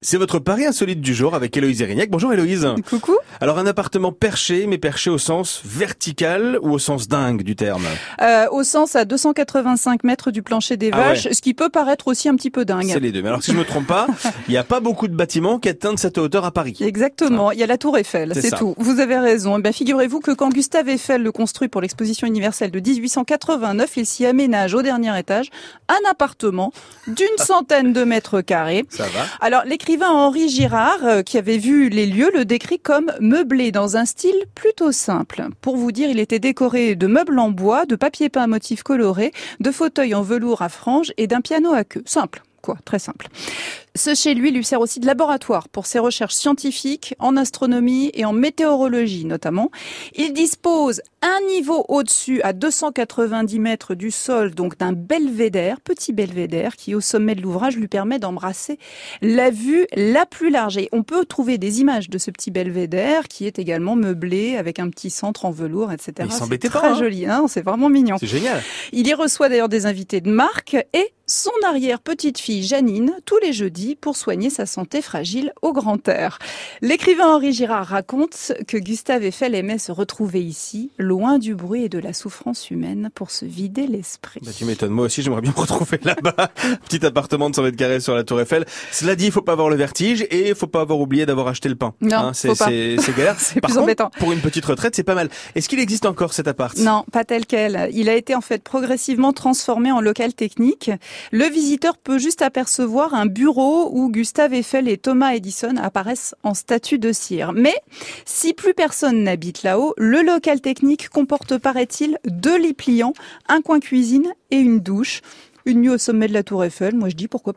C'est votre pari insolite du jour avec Héloïse Erignac. Bonjour Héloïse. Coucou. Alors un appartement perché, mais perché au sens vertical ou au sens dingue du terme? Euh, au sens à 285 mètres du plancher des Ah ouais. vaches, ce qui peut paraître aussi un petit peu dingue. C'est les deux. Mais alors si je me trompe pas, il n'y a pas beaucoup de bâtiments qui atteignent cette hauteur à Paris. Exactement, il y a la tour Eiffel, C'est tout. Vous avez raison. Eh bien, figurez-vous que quand Gustave Eiffel le construit pour l'exposition universelle de 1889, il s'y aménage au dernier étage un appartement d'une centaine de mètres carrés. Ça va Alors, l'écrivain Henri Girard, euh, qui avait vu les lieux, le décrit comme meublé dans un style plutôt simple. Pour vous dire, il était décoré de meubles en bois, de papier peint à motifs colorés, de fauteuils en velours à franges et d'un piano à queue. Simple. Quoi, très simple. Ce chez lui lui sert aussi de laboratoire pour ses recherches scientifiques en astronomie et en météorologie notamment. Il dispose un niveau au-dessus à 290 mètres du sol, donc d'un belvédère, petit belvédère, qui au sommet de l'ouvrage lui permet d'embrasser la vue la plus large. Et on peut trouver des images de ce petit belvédère qui est également meublé avec un petit centre en velours, etc. Mais il C'est s'embêtait très pas, hein. joli, hein c'est vraiment mignon. C'est génial. Il y reçoit d'ailleurs des invités de marque et son arrière-petite-fille Janine tous les jeudis pour soigner sa santé fragile au grand air. L'écrivain Henri Girard raconte que Gustave Eiffel aimait se retrouver ici, loin du bruit et de la souffrance humaine, pour se vider l'esprit. Bah, tu m'étonnes. Moi aussi, j'aimerais bien me retrouver là-bas. Petit appartement de 100 mètres carrés sur la Tour Eiffel. Cela dit, il faut pas avoir le vertige et il faut pas avoir oublié d'avoir acheté le pain. Non, Hein, c'est, c'est, c'est galère. C'est Par plus contre, embêtant. Pour une petite retraite, c'est pas mal. Est-ce qu'il existe encore cet appart? Non, pas tel quel. Il a été en fait progressivement transformé en local technique. Le visiteur peut juste apercevoir un bureau où Gustave Eiffel et Thomas Edison apparaissent en statue de cire. Mais si plus personne n'habite là-haut, le local technique comporte, paraît-il, deux lits pliants, un coin cuisine et une douche. Une nuit au sommet de la tour Eiffel, moi je dis pourquoi pas.